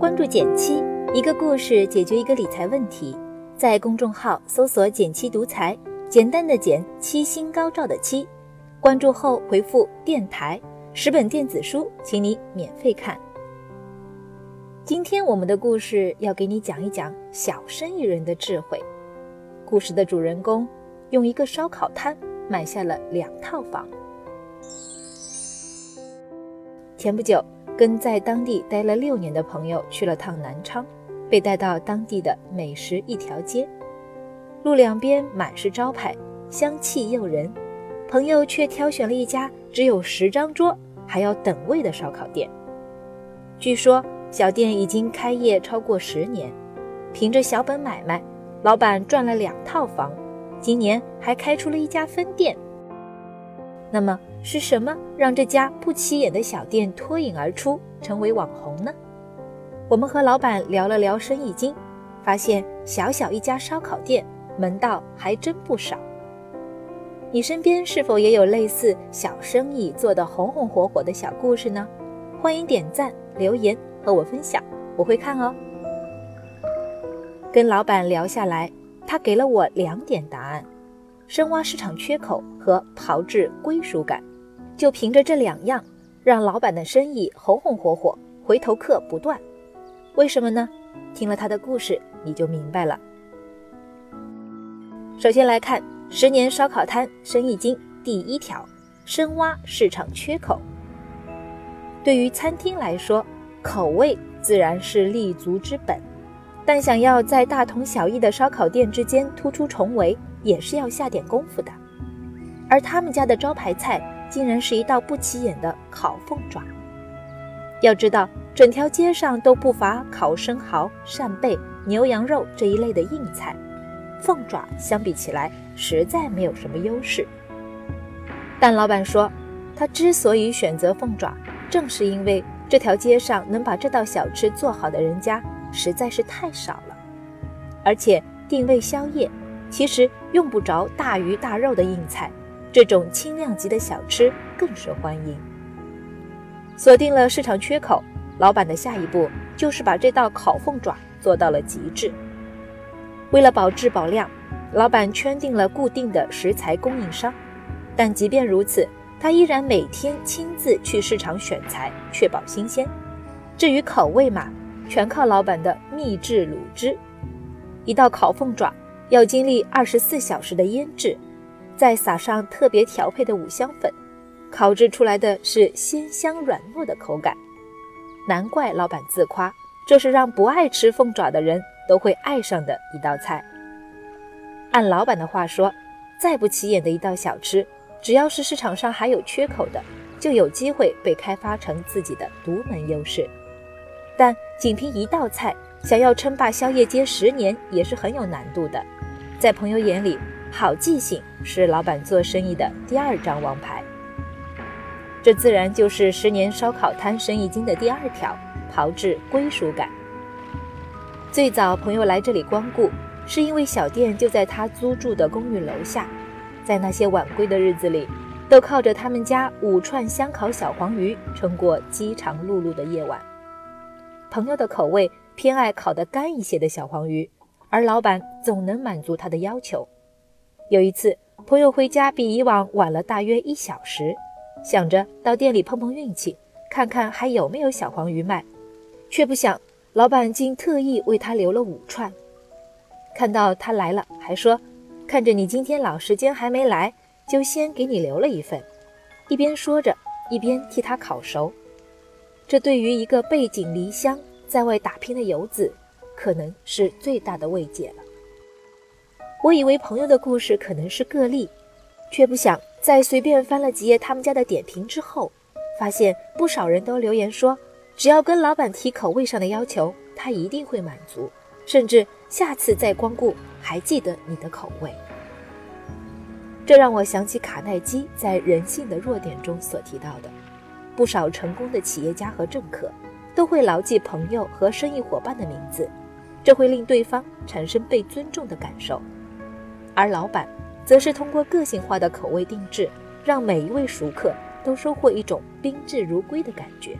关注减七，一个故事解决一个理财问题。在公众号搜索“减七独裁，简单的减，七星高照的七。关注后回复“电台”，十本电子书，请你免费看。今天我们的故事要给你讲一讲小生意人的智慧。故事的主人公用一个烧烤摊买下了两套房。前不久，跟在当地待了六年的朋友去了趟南昌，被带到当地的美食一条街，路两边满是招牌，香气诱人。朋友却挑选了一家只有十张桌，还要等位的烧烤店。据说小店已经开业超过十年，凭着小本买卖。老板赚了两套房，今年还开出了一家分店。那么是什么让这家不起眼的小店脱颖而出，成为网红呢？我们和老板聊了聊生意经，发现小小一家烧烤店，门道还真不少。你身边是否也有类似小生意做得红红火火的小故事呢？欢迎点赞留言和我分享，我会看哦。跟老板聊下来，他给了我两点答案：深挖市场缺口和炮制归属感。就凭着这两样，让老板的生意红红火火，回头客不断。为什么呢？听了他的故事，你就明白了。首先来看十年烧烤摊生意经第一条：深挖市场缺口。对于餐厅来说，口味自然是立足之本。但想要在大同小异的烧烤店之间突出重围，也是要下点功夫的。而他们家的招牌菜，竟然是一道不起眼的烤凤爪。要知道，整条街上都不乏烤生蚝、扇贝、牛羊肉这一类的硬菜，凤爪相比起来，实在没有什么优势。但老板说，他之所以选择凤爪，正是因为这条街上能把这道小吃做好的人家。实在是太少了，而且定位宵夜，其实用不着大鱼大肉的硬菜，这种轻量级的小吃更受欢迎。锁定了市场缺口，老板的下一步就是把这道烤凤爪做到了极致。为了保质保量，老板圈定了固定的食材供应商，但即便如此，他依然每天亲自去市场选材，确保新鲜。至于口味嘛，全靠老板的秘制卤汁，一道烤凤爪要经历二十四小时的腌制，再撒上特别调配的五香粉，烤制出来的是鲜香软糯的口感。难怪老板自夸，这是让不爱吃凤爪的人都会爱上的一道菜。按老板的话说，再不起眼的一道小吃，只要是市场上还有缺口的，就有机会被开发成自己的独门优势。但仅凭一道菜，想要称霸宵夜街十年也是很有难度的。在朋友眼里，好记性是老板做生意的第二张王牌。这自然就是十年烧烤摊生意经的第二条：炮制归属感。最早朋友来这里光顾，是因为小店就在他租住的公寓楼下，在那些晚归的日子里，都靠着他们家五串香烤小黄鱼撑过饥肠辘辘的夜晚。朋友的口味偏爱烤得干一些的小黄鱼，而老板总能满足他的要求。有一次，朋友回家比以往晚了大约一小时，想着到店里碰碰运气，看看还有没有小黄鱼卖，却不想老板竟特意为他留了五串。看到他来了，还说：“看着你今天老时间还没来，就先给你留了一份。”一边说着，一边替他烤熟。这对于一个背井离乡在外打拼的游子，可能是最大的慰藉了。我以为朋友的故事可能是个例，却不想在随便翻了几页他们家的点评之后，发现不少人都留言说，只要跟老板提口味上的要求，他一定会满足，甚至下次再光顾还记得你的口味。这让我想起卡耐基在《人性的弱点》中所提到的。不少成功的企业家和政客都会牢记朋友和生意伙伴的名字，这会令对方产生被尊重的感受。而老板则是通过个性化的口味定制，让每一位熟客都收获一种宾至如归的感觉。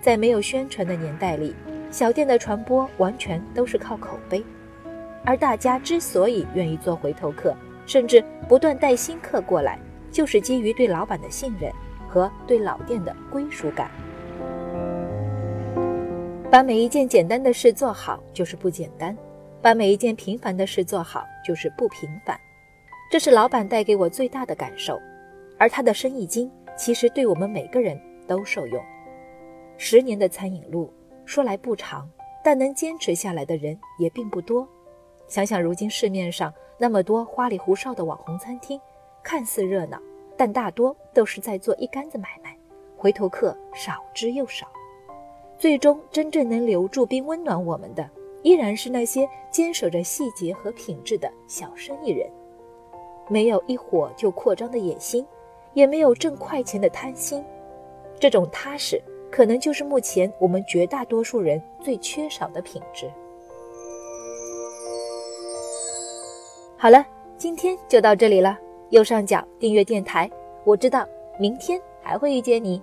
在没有宣传的年代里，小店的传播完全都是靠口碑，而大家之所以愿意做回头客，甚至不断带新客过来，就是基于对老板的信任和对老店的归属感。把每一件简单的事做好就是不简单，把每一件平凡的事做好就是不平凡。这是老板带给我最大的感受，而他的生意经其实对我们每个人都受用。十年的餐饮路说来不长，但能坚持下来的人也并不多。想想如今市面上那么多花里胡哨的网红餐厅，看似热闹，但大多都是在做一竿子买卖，回头客少之又少。最终真正能留住并温暖我们的，依然是那些坚守着细节和品质的小生意人。没有一火就扩张的野心，也没有挣快钱的贪心。这种踏实，可能就是目前我们绝大多数人最缺少的品质。好了，今天就到这里了。右上角订阅电台，我知道明天还会遇见你。